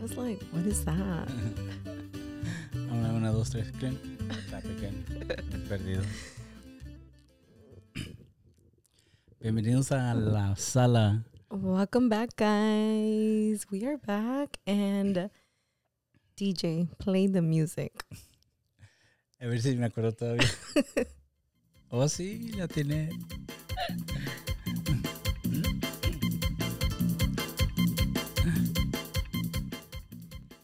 was like, what is that? Una, una, dos, tres, again. Perdido. Bienvenidos a la sala. Welcome back, guys. We are back and DJ, play the music. A ver si me acuerdo todavía. oh, sí, la tiene.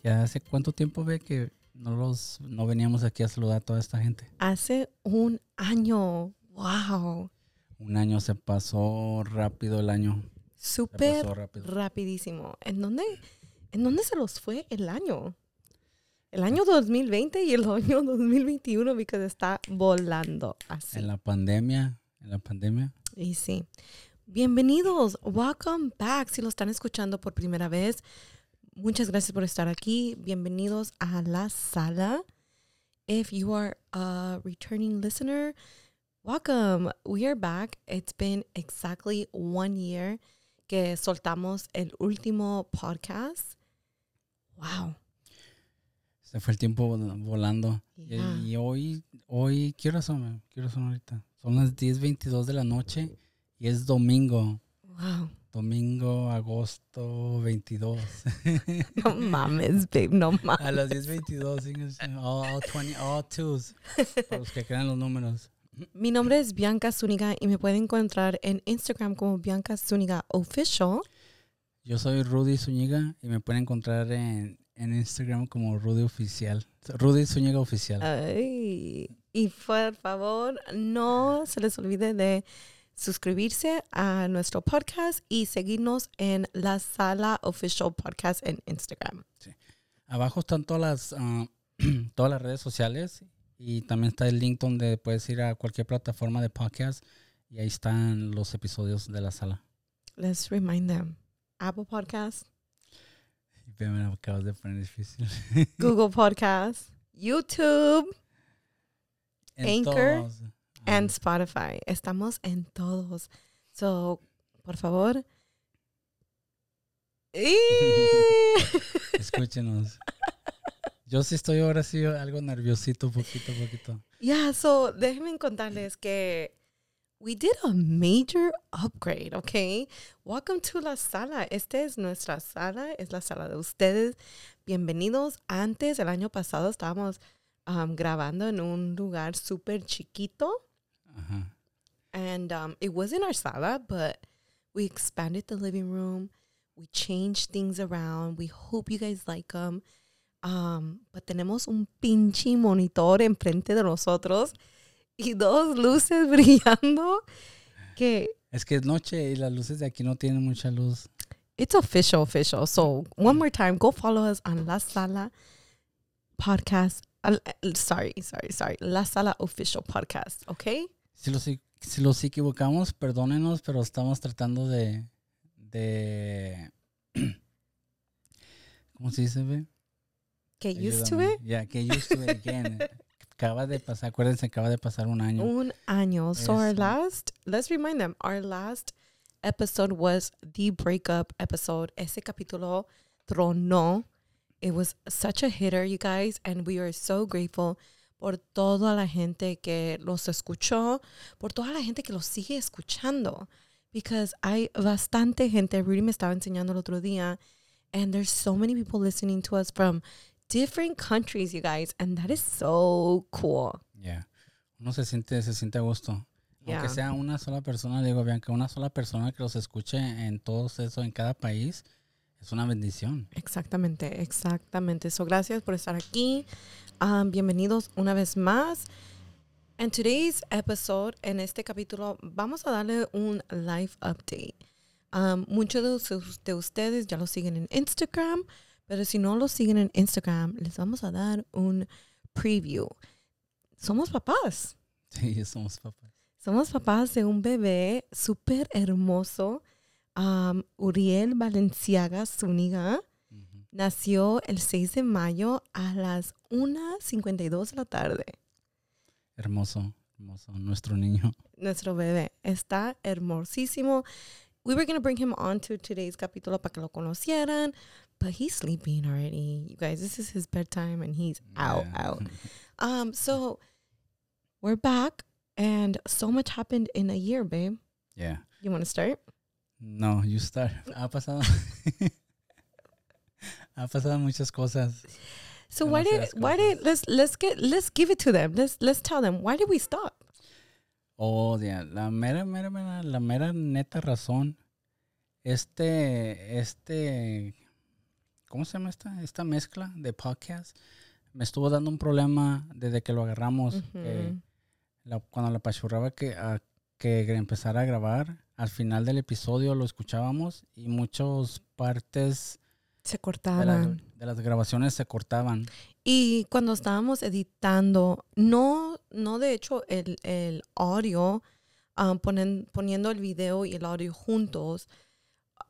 ¿Ya hace cuánto tiempo ve que no los no veníamos aquí a saludar a toda esta gente? Hace un año. Wow. Un año se pasó rápido el año. Súper rapidísimo. ¿En dónde, ¿En dónde se los fue el año? El año 2020 y el año 2021 porque está volando así. En la pandemia, en la pandemia. Y sí. Bienvenidos, welcome back. Si lo están escuchando por primera vez, muchas gracias por estar aquí. Bienvenidos a la sala. If you are a returning listener, welcome. We are back. It's been exactly one year que soltamos el último podcast. Wow. Se fue el tiempo volando. Y, hoy, hoy, ¿qué horas son? ¿Qué horas son ahorita? Son las 10.22 de la noche y es domingo. Wow. Domingo, agosto 22. No mames, babe, no mames. A las 10.22, all, all, 20, all twos, para los que crean los números. Mi nombre es Bianca Zúñiga y me pueden encontrar en Instagram como Bianca Zúñiga Official. Yo soy Rudy Zúñiga y me pueden encontrar en, en Instagram como Rudy Oficial. Rudy Zúñiga Oficial. Ay, y por favor, no se les olvide de suscribirse a nuestro podcast y seguirnos en la sala Official Podcast en Instagram. Sí. Abajo están todas las, ah, todas las redes sociales y también está el link donde puedes ir a cualquier plataforma de podcast y ahí están los episodios de la sala. Let's remind them. Apple Podcast. Me acabas de poner difícil. Google Podcast. YouTube. Anchor. And Spotify. Estamos en todos. So, por favor. Escúchenos. Yo sí estoy ahora sí algo nerviosito, poquito, poquito. Yeah, so déjenme contarles que we did a major upgrade, okay? Welcome to la sala. Esta es nuestra sala, es la sala de ustedes. Bienvenidos. Antes, el año pasado, estábamos um, grabando en un lugar súper chiquito. Uh-huh. And um, it wasn't our sala, but we expanded the living room. We changed things around. We hope you guys like them. Um, pues tenemos un pinche monitor enfrente de nosotros y dos luces brillando que es que es noche y las luces de aquí no tienen mucha luz. It's official, official. So one more time, go follow us on La Sala Podcast. Uh, sorry, sorry, sorry. La Sala Official Podcast, ¿ok? Si los, si los equivocamos, perdónenos, pero estamos tratando de, de ¿cómo se dice, ve? Get used to it. Yeah, get used to it again. acaba de pasar, acuérdense, acaba de pasar un año. Un año. So our last, let's remind them, our last episode was the breakup episode. Ese capítulo tronó. It was such a hitter, you guys, and we are so grateful por toda la gente que los escuchó, por toda la gente que los sigue escuchando. Because hay bastante gente, Rudy me estaba enseñando el otro día, and there's so many people listening to us from different countries, you guys, and that is so cool. Yeah. Uno se siente, se siente a gusto. Yeah. Aunque sea una sola persona, digo, Bianca, una sola persona que los escuche en todo eso, en cada país, es una bendición. Exactamente, exactamente. So, gracias por estar aquí. Um, bienvenidos una vez más. En today's episode, en este capítulo, vamos a darle un live update. Um, muchos de, de ustedes ya lo siguen en Instagram. Pero si no lo siguen en Instagram, les vamos a dar un preview. Somos papás. Sí, somos papás. Somos papás de un bebé súper hermoso. Um, Uriel Valenciaga Zúñiga. Nació el 6 de mayo a las 1.52 de la tarde. Hermoso, hermoso. Nuestro niño. Nuestro bebé. Está hermosísimo. We were going to bring him on to today's capítulo para que lo conocieran, but he's sleeping already. You guys, this is his bedtime and he's out, Yeah. out. Um, so we're back and so much happened in a year, babe. Yeah. You want to start? No, you start. Ha pasado. ha pasado muchas cosas. So why did why did let's let's get let's give it to them. Let's let's tell them why did we stop? Oh, yeah. La mera, mera, mera, la mera neta razón. Este, este, ¿cómo se llama esta? Esta mezcla de podcast me estuvo dando un problema desde que lo agarramos. la- cuando la pachurraba que, a, que empezara a grabar, al final del episodio lo escuchábamos y muchas partes Se de, la- cortaban. de las grabaciones se cortaban. Y cuando estábamos editando, no, no de hecho el, el audio, um, ponen- poniendo el video y el audio juntos,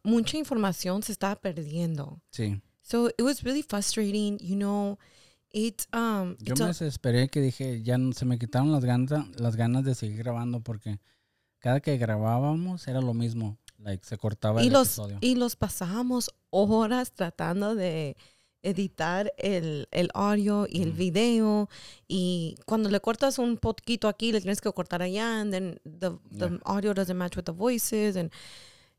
mucha información se estaba perdiendo. Sí. So it was really frustrating, you know. It um Yo me desesperé que dije, ya se me quitaron las ganas, las ganas de seguir grabando porque cada que grabábamos era lo mismo. Like, se cortaba y el los episodio. y los pasábamos horas tratando de editar el, el audio y el Ujú. video y cuando le cortas un poquito aquí le tienes que cortar allá and then the, the Yeah. audio doesn't match with the voices and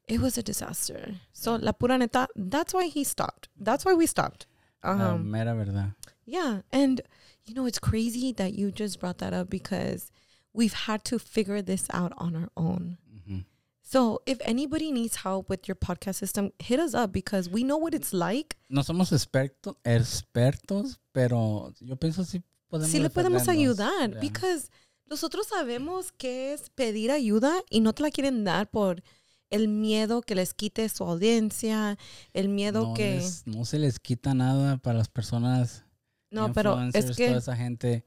it was a disaster so la pura neta that's why he stopped that's why we stopped la um, mera verdad. yeah and you know it's crazy that you just brought that up because we've had to figure this out on our own Ujú. so if anybody needs help with your podcast system, hit us up because we know what it's like. No somos expertos, expertos, pero yo pienso sí podemos Sí le podemos ayudar Yeah. because nosotros sabemos que es pedir ayuda y no te la quieren dar por el miedo que les quite su audiencia, el miedo no, que les- no se les quita nada para las personas no, pero es que toda esa gente.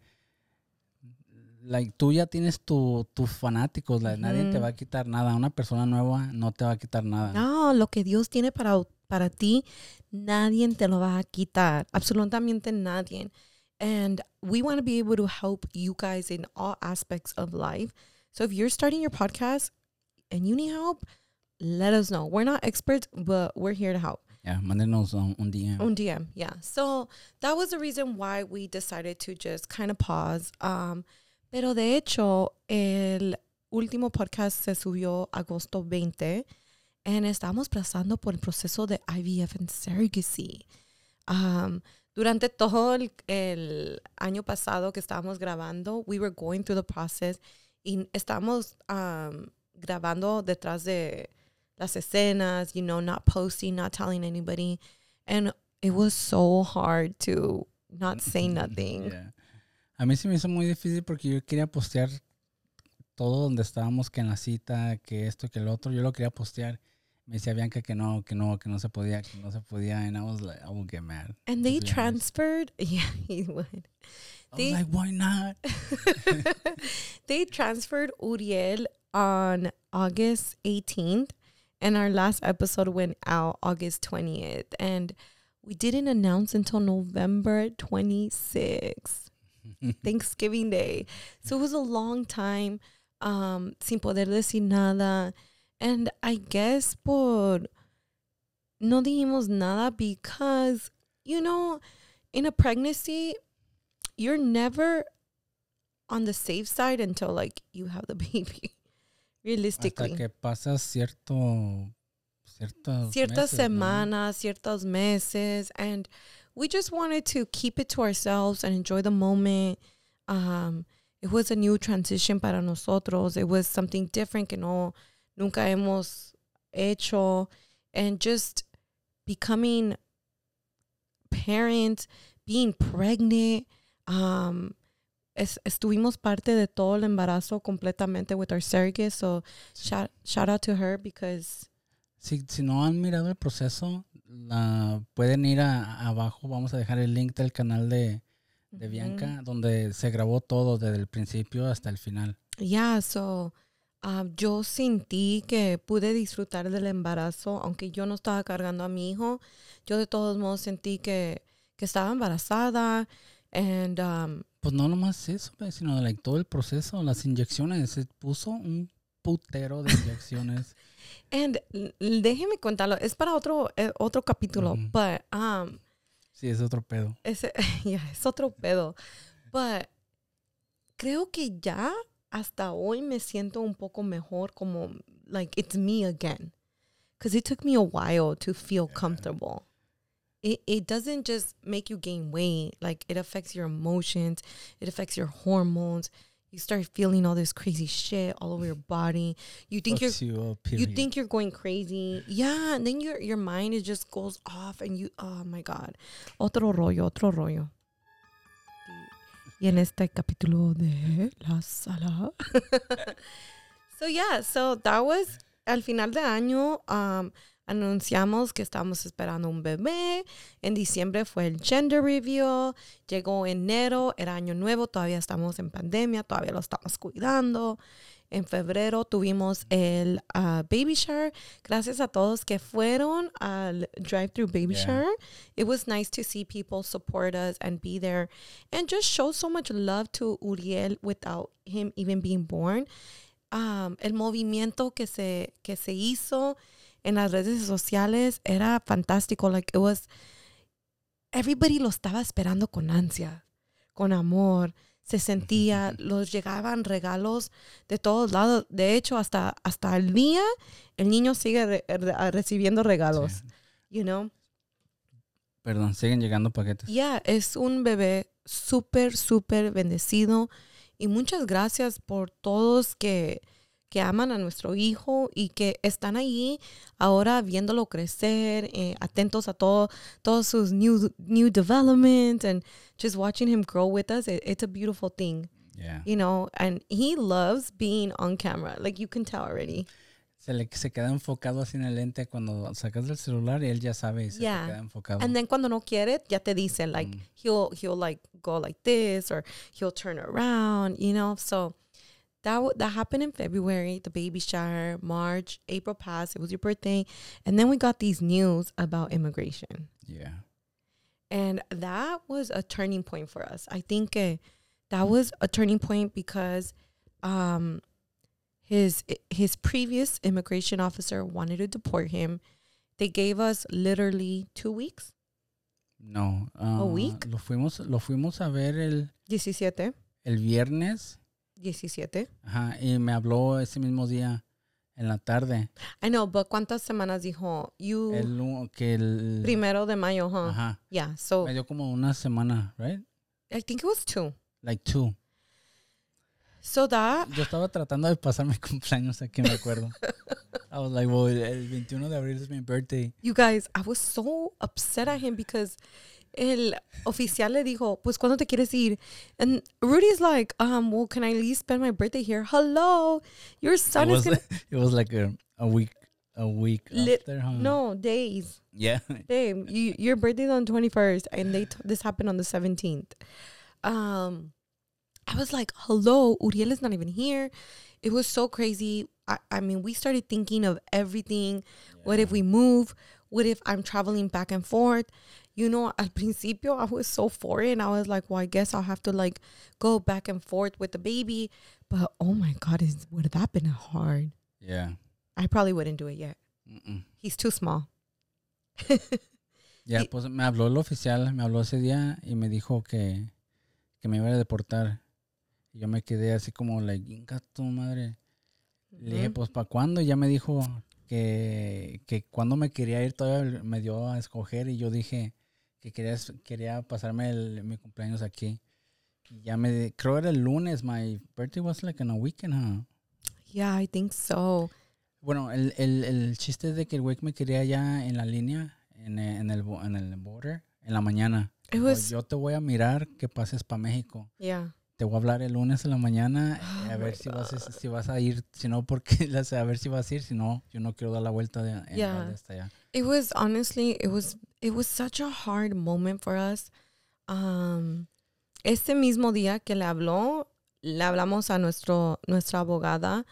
Like, tú ya tienes tu, tus fanáticos, like, nadie te va a quitar nada. Una persona nueva no te va a quitar nada. no, lo que Dios tiene para para ti, nadie te lo va a quitar, absolutamente nadie. And we want to be able to help you guys in all aspects of life. So if you're starting your podcast and you need help, let us know. We're not experts, but we're here to help. Ya, mándenos un, un DM. On DM, yeah. So that was the reason why we decided to just kind of pause. Um, pero de hecho, el último podcast se subió agosto 20 and estamos pasando por el proceso de IVF and surrogacy. Um, durante todo el, el año pasado que estábamos grabando, we were going through the process y estamos um, grabando detrás de las escenas, you know, not posting, not telling anybody. And it was so hard to not say nothing. Yeah. A mí se me hizo muy difícil porque yo quería postear todo donde estábamos, que en la cita, que esto, que el otro. Yo lo quería postear. Me decía Bianca que no, que no, que no se podía, que no se podía. And I was like, I would get mad. And they to be honest. transferred, yeah, he would. I was They- like, why not? they transferred Uriel on August 18th, and our last episode went out August 20th. And we didn't announce until November 26th, Thanksgiving Day. So it was a long time um, sin poder decir nada. And I guess por no dijimos nada because, you know, in a pregnancy, you're never on the safe side until like you have the baby. Realistically. Hasta que pasas cierto, ciertas meses, ¿no? semanas, ciertos meses, and we just wanted to keep it to ourselves and enjoy the moment. Um, it was a new transition para nosotros. It was something different que no nunca hemos hecho, and just becoming parent, being pregnant. Um, es, estuvimos parte de todo el embarazo completamente with our surrogate. So shout shout out to her because Si, si no han mirado el proceso, la, pueden ir a, abajo. Vamos a dejar el link del canal de. Bianca, donde se grabó todo desde el principio hasta el final. Yeah, so um, yo sentí que pude disfrutar del embarazo, aunque yo no estaba cargando a mi hijo. Yo de todos modos sentí que, que estaba embarazada. And um, Pues no nomás eso, sino like, todo el proceso, las inyecciones. Se puso un putero de inyecciones. And déjeme contarlo, es para otro, eh, otro capítulo, Ujú. but um, Sí, es otro pedo. ese, ya, es otro pedo. But creo que ya hasta hoy me siento un poco mejor, como like it's me again. Because it took me a while to feel comfortable. It, it doesn't just make you gain weight, like it affects your emotions, it affects your hormones. You start feeling all this crazy shit all over your body. You think you're you up, you think you're going crazy. Yeah, and then your your mind it just goes off and you oh my god. Otro rollo, otro rollo. Y en este capítulo de la sala. so yeah, so that was al final de año um, anunciamos que estamos esperando un bebé. En diciembre fue el gender review. Llegó enero, era año nuevo, todavía estamos en pandemia, todavía lo estamos cuidando. En febrero tuvimos el ah, baby shower. Gracias a todos que fueron al drive-through baby Yeah. shower. It was nice to see people support us and be there and just show so much love to Uriel without him even being born. Um, el movimiento que se, que se hizo en las redes sociales era fantástico. Like it was, everybody lo estaba esperando con ansia, con amor. Se sentía, los llegaban regalos de todos lados. De hecho, hasta, hasta el día, el niño sigue re- re- recibiendo regalos, Sí. you know. Perdón, siguen llegando paquetes. Ya, es un bebé súper, súper bendecido. Y muchas gracias por todos que, que aman a nuestro hijo y que están allí ahora viéndolo crecer, eh, atentos a todo, todos sus new, new developments and just watching him grow with us. It- it's a beautiful thing, Yeah. you know, and he loves being on camera. Like you can tell already. Se le se queda enfocado así en el lente cuando sacas el celular y él ya sabe y se Yeah. queda enfocado. And then cuando no quiere, ya te dice like Mm. he'll he'll like go like this or he'll turn around, you know. So that that happened in February, the baby shower, March, April passed. It was your birthday, and then we got these news about immigration, yeah. and that was a turning point for us. I think eh, that was a turning point because um, his his previous immigration officer wanted to deport him. They gave us literally two weeks. No. ah, week? Lo fuimos, lo fuimos a ver el, 17. el viernes. 17. Ajá, y me habló ese mismo día en la tarde. I know, but ¿cuántas semanas dijo? You El, que el, primero de mayo, huh? Ajá. Yeah, so Me dio como una semana, right? I think it was two. Like two. So that Yo estaba tratando de pasar mi cumpleaños aquí, me acuerdo. I was like, well, el 21 de abril es mi birthday. you guys, I was so upset at him because el oficial le dijo, pues ¿cuándo te quieres ir? And Rudy's like, um, well, can I at least spend my birthday here? Hello, your It son is was, gonna it was like a, a week, a week Lit- after, huh? no days. Yeah. Babe, you, your birthday's on 21st and they t- this happened on the 17th. Um I was like, "Hello, Uriel is not even here." It was so crazy. I, I mean, we started thinking of everything. What if we move? What if I'm traveling back and forth? You know, al principio I was so for it and I was like, "Well, I guess I'll have to like go back and forth with the baby." But oh my god, is would that been hard? Yeah. I probably wouldn't do it yet. Mm-mm. He's too small. Ya, pues me habló el oficial, me habló ese día y me dijo que, que me iba a deportar. Y yo me quedé así como, like, "Inga tu madre. Le dije, pues, ¿para cuándo? Y ya me dijo que, que cuando me quería ir, todavía me dio a escoger. Y yo dije que quería, quería pasarme el- mi cumpleaños aquí. Y ya me, creo era el lunes, my birthday was like on a weekend, huh? Yeah, I think so. Bueno, el, el, el chiste es de que el güey me quería ya en la línea, en, en, el, en el border, en la mañana. Was yo te voy a mirar que pases para México. yeah. Te voy a hablar el lunes en la mañana Oh a ver si vas, si vas a ir. Si no, porque a ver si vas a ir. Si no, yo no quiero dar la vuelta de, Yeah. de hasta allá. It was honestly, it was it was such a hard moment for us. Um, este mismo día que le habló, le hablamos a nuestro nuestra abogada,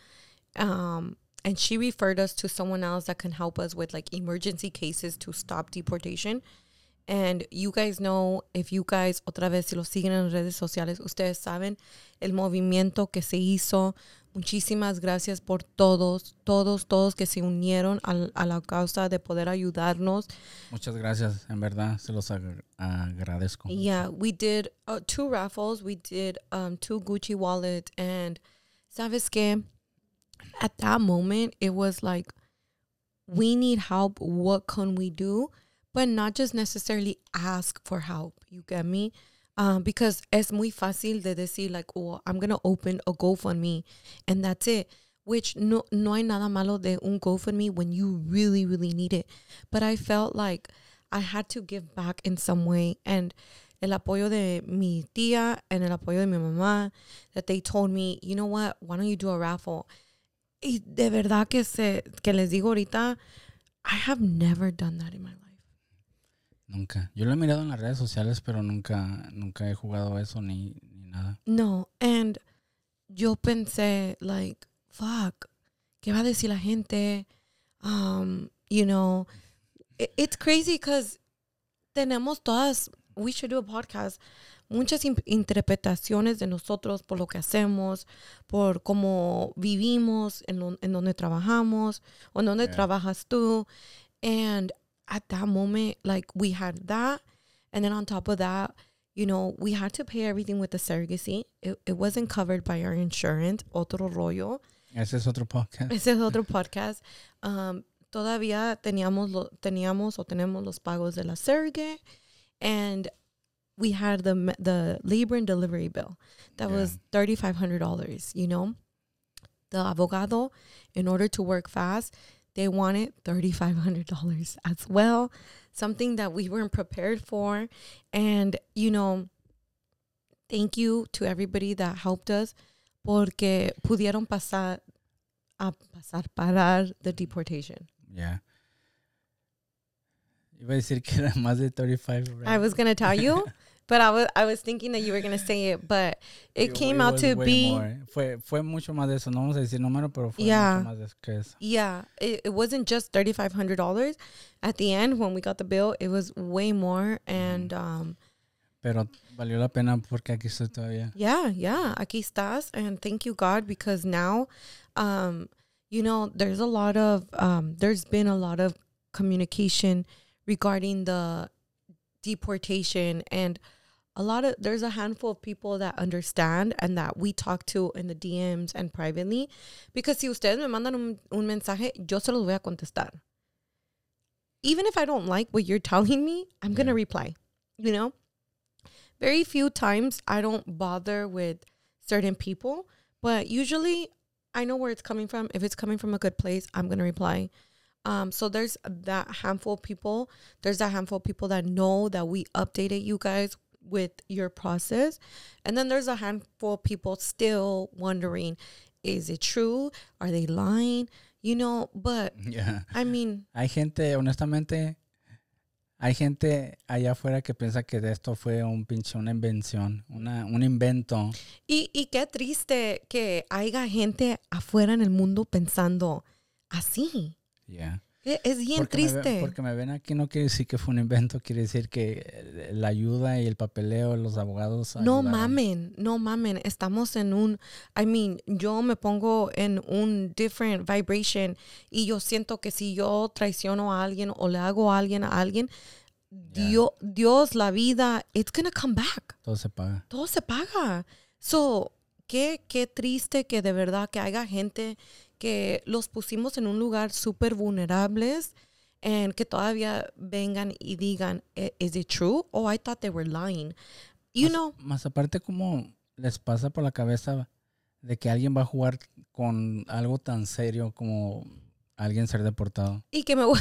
um, and she referred us to someone else that can help us with like emergency cases to stop deportation. And you guys know, if you guys, otra vez, si lo siguen en redes sociales, ustedes saben el movimiento que se hizo Muchísimas gracias por todos, todos, todos que se unieron al- a, la causa de poder ayudarnos. Muchas gracias, en verdad, se los ag- agradezco. Yeah, we did uh, two raffles. We did um, two Gucci wallets, and sabes que at that moment it was like we need help. What can we do? But not just necessarily ask for help. You get me? Um, because es muy fácil de decir like, oh, I'm gonna open a GoFundMe, and that's it. Which no no hay nada malo de un GoFundMe when you really really need it. But I felt like I had to give back in some way. And el apoyo de mi tía and el apoyo de mi mamá, that they told me, you know what, why don't you do a raffle? Y de verdad que, se, que les digo ahorita, I have never done that in my life. Nunca. Yo lo he mirado en las redes sociales, pero nunca, nunca he jugado eso ni, ni nada. No, and yo pensé, like, fuck, ¿qué va a decir la gente? Um, you know, it's crazy because tenemos todas, we should do a podcast, muchas interpretaciones de nosotros por lo que hacemos, por cómo vivimos, en, lo- en donde trabajamos, o en donde Yeah. trabajas tú. And at that moment, like, we had that. And then on top of that, you know, we had to pay everything with the surrogacy. It, it wasn't covered by our insurance. Otro rollo. Ese es otro podcast. Ese es otro podcast. Um, todavía teníamos, lo, teníamos o tenemos los pagos de la surrogate. And we had the the labor and delivery bill. That Yeah. was $3,500, you know? The abogado, in order to work fast, they wanted $3,500 as well. Something that we weren't prepared for. And, you know, thank you to everybody that helped us porque pudieron pasar a pasar parar the deportation. Ya. Iba a decir que era más de 35. right? I was gonna tell you, but I was I was thinking that you were gonna say it, but it It- came it out to be more. Fue, fue mucho más de eso. No vamos a decir número, pero fue Yeah. mucho más de que eso. yeah, it, it wasn't just thirty five hundred dollars. At the end, when we got the bill, it was way more, and um, Pero valió la pena porque aquí estoy todavía. yeah, yeah, aquí estás, and thank you God because now, um, you know, there's a lot of um, there's been a lot of communication regarding the deportation and a lot of there's a handful of people that understand and that we talk to in the DMs and privately because si ustedes me mandan un, un mensaje yo se los voy a contestar. Even if I don't like what you're telling me I'm going to reply you know? Very few times I don't bother with certain people but usually I know where it's coming from. If it's coming from a good place I'm going to reply. Um, so there's that handful of people. There's that handful of people that know that we updated you guys with your process. And then there's a handful of people still wondering, is it true? Are they lying? You know, but Ya. I mean, Hay gente, honestamente, hay gente allá afuera que piensa que de esto fue un pinche, una invención, una, un invento. y, y qué triste que haya gente afuera en el mundo pensando así. Ya. E- Es bien Porque me, triste. porque me ven aquí no quiere decir que fue un invento, quiere decir que eh, la ayuda y el papeleo, los abogados. No ayudaron. mamen, no mamen. Estamos en un, I mean, yo me pongo en un different vibration y yo siento que si yo traiciono a alguien o le hago a alguien a alguien, Ya. Dios, Dios, la vida, it's gonna come back. Todo se paga. Todo se paga. So, qué, qué triste que de verdad que haya gente que los pusimos en un lugar súper vulnerables and que todavía vengan y digan, "I- is it true? Oh, I thought they were lying. You más, know, Más aparte, ¿cómo les pasa por la cabeza de que alguien va a jugar con algo tan serio como alguien ser deportado? y que me voy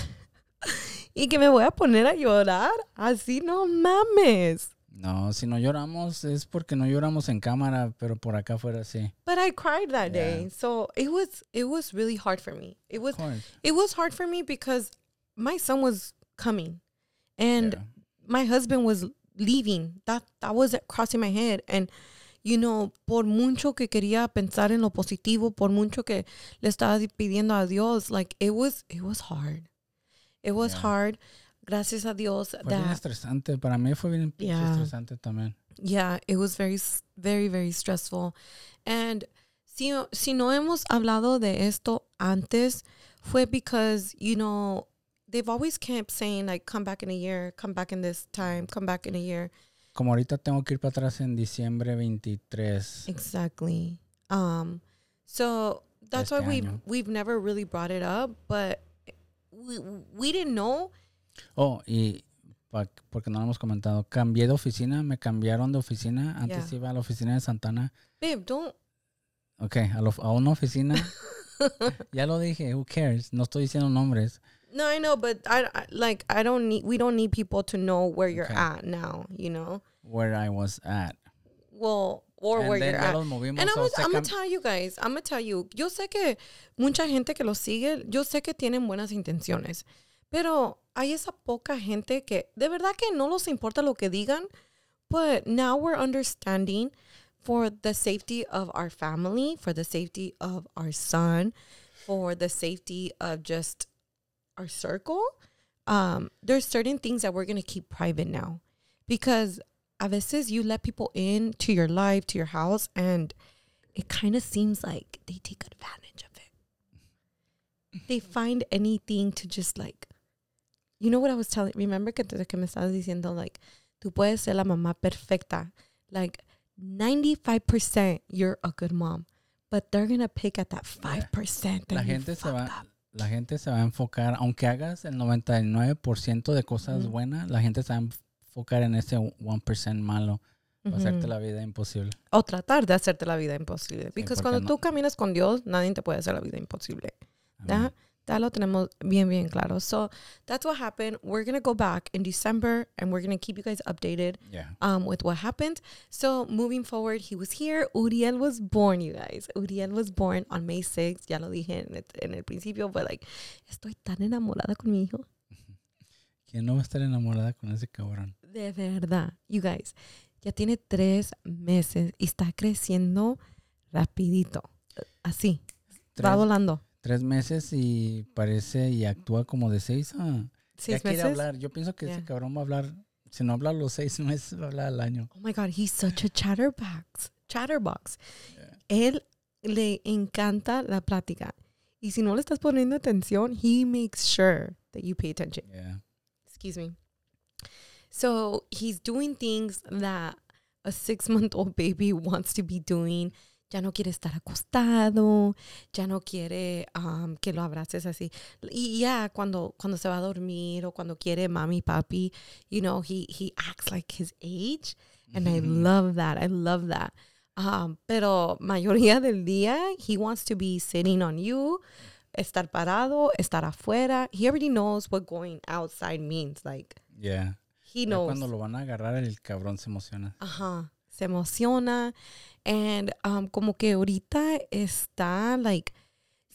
y que me voy a poner a llorar así no mames No, si no lloramos es porque no lloramos en cámara, pero por acá afuera sí. but i cried that day so it was it was really hard for me it was it was hard for me because my son was coming and Yeah. my husband was leaving that that was crossing my head and you know por mucho que quería pensar en lo positivo por mucho que le estaba pidiendo a Dios like it was it was hard it was Yeah. hard gracias a Dios Fue bien that estresante. Para mí fue bien Yeah. estresante también. yeah it was very very very stressful and si, si no hemos hablado de esto antes, fue because, you know, they've always kept saying, like, come back in a year, come back in this time, come back in a year. Como ahorita tengo que ir para atrás en diciembre 23. Exactly. Um, so that's why Este we've, we've never really brought it up, but we, we didn't know. Oh, y porque no lo hemos comentado, cambié de oficina, me cambiaron de oficina. Antes Yeah. iba a la oficina de Santana. Babe, don't. Ok, a, lo- a una oficina. ya lo dije, who cares? No estoy diciendo nombres. No, I know, but I, I like I don't need we don't need people to know where you're Okay. at now, you know. Where I was at. Well, or And where you're at. movimos. And I'm so gonna, se I'm gonna tell you guys, I'm gonna tell you, yo sé que mucha gente que los sigue, yo sé que tienen buenas intenciones, pero hay esa poca gente que de verdad que no los importa lo que digan, but now we're understanding for the safety of our family, for the safety of our son, for the safety of just our circle. Um, there's certain things that we're gonna keep private now because a veces you let people in to your life, to your house, and it kind of seems like they take advantage of it. They find anything to just like, you know what I was telling. Remember que, te- que me estabas diciendo like, tú puedes ser la mamá perfecta. Like, 95% you're a good mom, but they're gonna pick at that 5% that La gente se va, up. la gente se va a enfocar, aunque hagas el 99% de cosas Ujú. buenas, la gente se va a enfocar en ese 1% malo, para hacerte Ujú. la vida imposible. O tratar de hacerte la vida imposible. Porque porque cuando no- tú caminas con Dios, nadie te puede hacer la vida imposible. Ya lo tenemos bien, bien claro. So that's what happened. We're going to go back in December and we're going to keep you guys updated Yeah. um, with what happened. So moving forward, he was here. Uriel was born, you guys. Uriel was born on May 6th. Ya lo dije en el, en el principio, but like, estoy tan enamorada con mi hijo. ¿Quién no va a estar enamorada con ese cabrón? De verdad, you guys. Ya tiene tres meses y está creciendo rapidito. Así, va volando. Tres meses y parece y actúa como de seis. Ya Seis quiere meses. hablar. Yo pienso que ese Yeah. cabrón va a hablar, si no habla los seis meses, va a hablar al año. Oh my God, he's such a chatterbox. Chatterbox. Yeah. Él le encanta la plática. Y si no le estás poniendo atención, he makes sure that you pay attention. Yeah. Excuse me. So he's doing things that a six month old baby wants to be doing. Ya no quiere estar acostado, ya no quiere um, que lo abraces así. Y ya cuando, cuando se va a dormir o cuando quiere mami, papi, you know, he, he acts like his age. And I love that. I love that. Um, pero mayoría del día, he wants to be sitting on you, estar parado, estar afuera. He already knows what going outside means. Like, Yeah. he Ya knows. cuando lo van a agarrar, el cabrón se emociona. Ajá. Se emociona. And um, como que ahorita está, like,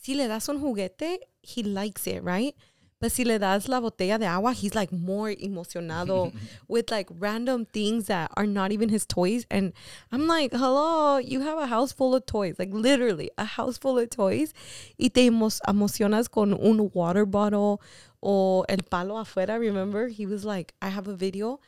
si le das un juguete, he likes it, right? But si le das la botella de agua, he's like more emocionado with like random things that are not even his toys. And I'm like, hello, you have a house full of toys, like literally a house full of toys. Y te emo- emocionas con un water bottle o el palo afuera. Remember, he was like, I have a video.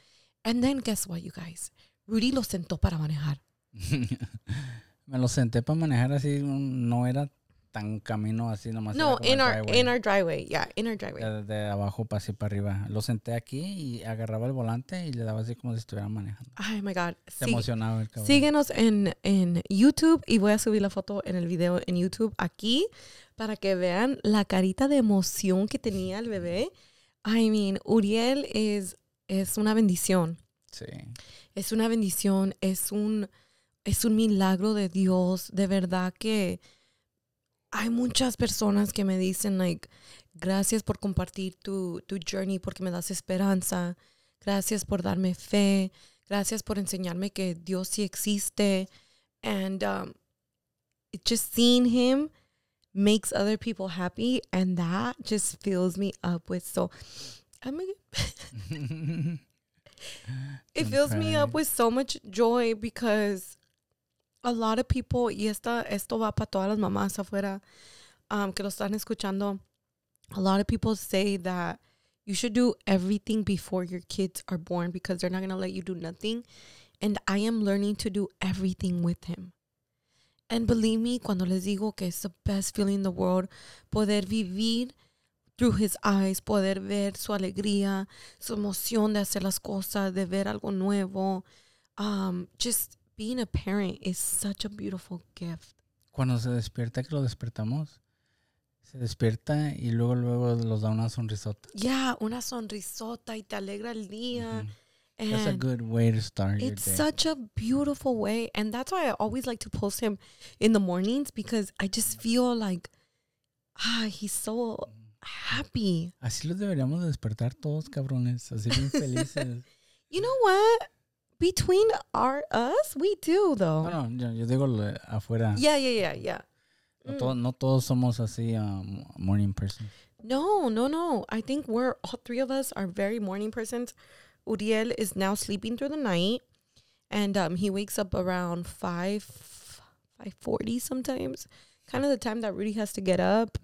And then guess what, you guys? Rudy lo sentó para manejar. Me lo senté para manejar así, no era tan camino así nomás. No, in our driveway, in our driveway. Yeah, in our driveway. de, de abajo para así para arriba. Lo senté aquí y agarraba el volante y le daba así como si estuviera manejando. Oh my God. Se Sí. emocionaba el cabrón. Síguenos en, en YouTube y voy a subir la foto en el video en YouTube aquí para que vean la carita de emoción que tenía el bebé. I mean, Uriel es, es una bendición. Sí. Es una bendición, es un, es un milagro de Dios. De verdad que hay muchas personas que me dicen, like, gracias por compartir tu, tu journey porque me das esperanza. Gracias por darme fe. Gracias por enseñarme que Dios sí existe. And um, just seeing him makes other people happy. And that just fills me up with so. I'm it fills me up with so much joy because a lot of people, y esta, esto va para todas las mamás afuera um, que lo están escuchando, a lot of people say that you should do everything before your kids are born because they're not going to let you do nothing. And I am learning to do everything with him. And believe me, cuando les digo que es the best feeling in the world, poder vivir through his eyes, poder ver su alegría, su emoción de hacer las cosas, de ver algo nuevo. Um, just being a parent is such a beautiful gift. Cuando se despierta, que lo despertamos, se despierta y luego, luego los da una sonrisota. Yeah, una sonrisota y te alegra el día. Ujú. That's a And good way to start it's such a beautiful way. And that's why I always like to post him in the mornings because I just feel like, ah, he's so happy. Así los deberíamos despertar todos, cabrones. Así bien felices. You know what? Between our us, we do though. no, no, yo, yo digo lo de afuera. Yeah, yeah, yeah, yeah. No, Mm. to- no todos somos así um, morning person. No, no, no. I think we're all three of us are very morning persons. Uriel is now sleeping through the night, and um, he wakes up around five, five forty sometimes. Kind of the time that Rudy has to get up.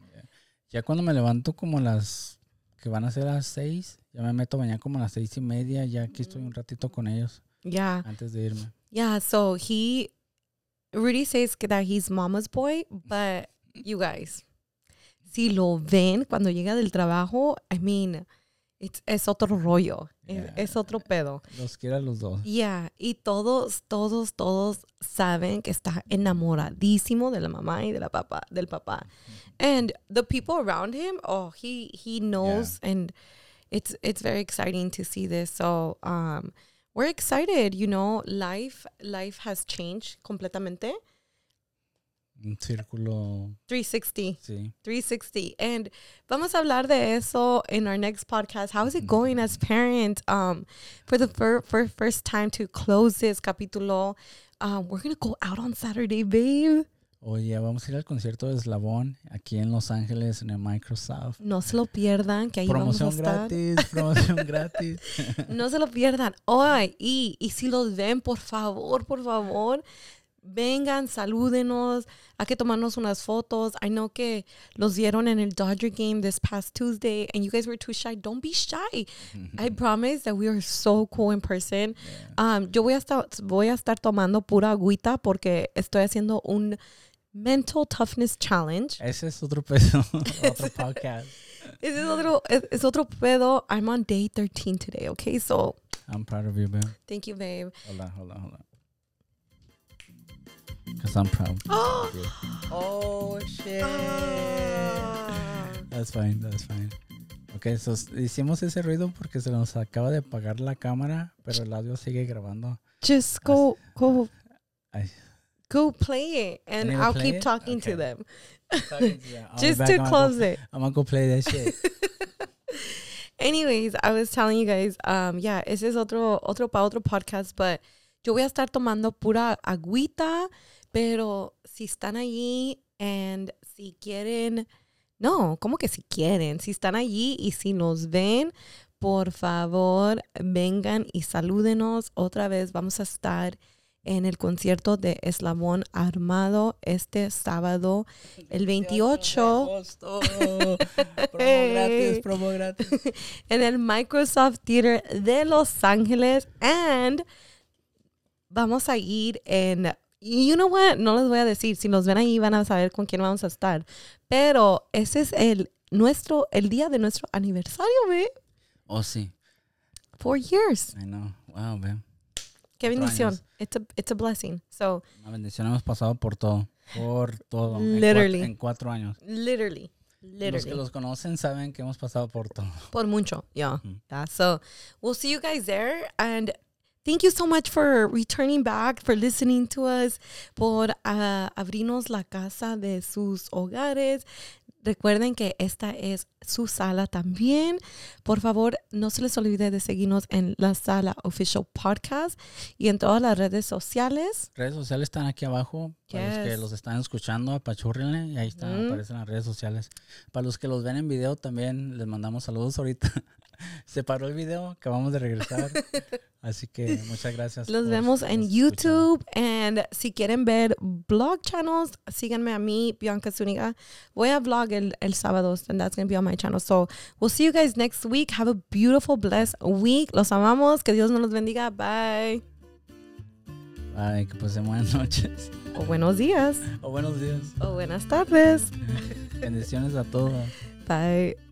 Ya cuando me levanto como a las que van a ser las seis, ya me meto a bañar como a las seis y media, ya aquí estoy un ratito con ellos Yeah, antes de irme. yeah. So he, Rudy says that he's mama's boy, but you guys, si lo ven cuando llega del trabajo, I mean, it's es otro rollo, es, Yeah. es otro pedo. Los quiero a los dos. Yeah, y todos, todos, todos saben que está enamoradísimo de la mamá y de la papá, del papá. And the people around him, oh, he he knows and it's it's very exciting to see this. So, um we're excited, you know, life life has changed completamente. Un círculo, 360. sí. 360 and vamos a hablar de eso in our next podcast. How is it going as parents um for the fir- for first time to close this capítulo um we're gonna go out on saturday babe. Oye, vamos a ir al concierto de Eslabón aquí en Los Ángeles, en el Microsoft. no se lo pierdan que ahí Promoción vamos a estar. gratis, promoción gratis. no se lo pierdan Ay, y y si los ven por favor por favor vengan salúdenos hay que tomarnos unas fotos I know que los dieron en el Dodger game this past Tuesday and you guys were too shy don't be shy I promise that we are so cool in person. Um, yo voy a estar voy a estar tomando pura agüita porque estoy haciendo un mental toughness challenge. Ese es otro peso, otro podcast. Ese es otro es, es otro pedo. I'm on day 13 today, okay? So, I'm proud of you, babe. thank you, babe. Hold on, hold on, hold on. Because I'm proud. Oh, Oh, shit. Ah. That's fine, that's fine. Ok, so hicimos ese ruido porque se nos acaba de apagar la cámara, pero el audio sigue grabando. just go go Ay. go play it and to I'll play keep it? talking to Okay. them. I'll be Just to close go- it. I'm gonna go play that shit. Anyways, I was telling you guys, um, yeah, ese es otro, otro para otro podcast, but yo voy a estar tomando pura agüita, pero si están allí and si quieren, no, ¿cómo que si quieren? Si están allí y si nos ven, por favor, vengan y salúdenos. Otra vez vamos a estar en el concierto de Eslabón Armado este sábado, el 28. Agosto. promo gratis, promo gratis. en el Microsoft Theater de Los Ángeles and vamos a ir en you know what no les voy a decir si nos ven ahí van a saber con quién vamos a estar pero ese es el nuestro el día de nuestro aniversario ve Oh, sí. four years I know. Wow, babe. qué Cuatro bendición it's a it's a blessing so Una bendición. Hemos pasado por todo. Por todo. En cuat- Literally. En cuatro, años. literally Los literally que los conocen saben que hemos pasado por todo. por mucho yeah Mhm. Yeah, so we'll see you guys there and thank you so much for returning back for listening to us por ah, abrirnos la casa de sus hogares Recuerden que esta es su sala también. Por favor, no se les olvide de seguirnos en la sala Official Podcast y en todas las redes sociales. Redes sociales están aquí abajo. Para los que Yes. los están escuchando, apachúrrenle y ahí están, Ujú. aparecen las redes sociales. Para los que los ven en video también les mandamos saludos ahorita. Se paró el video, acabamos de regresar. Así que muchas gracias. Los vemos en. YouTube. And si quieren ver blog channels, síganme a mí, Bianca Zuniga. Voy a vlog el, el sábado, and that's going to be on my channel. So we'll see you guys next week. Have a beautiful, blessed week. Los amamos. Que Dios nos los bendiga. Bye. Bye, que pasen buenas noches. O buenos días. O buenos días. O buenas tardes. Bendiciones a todos. Bye.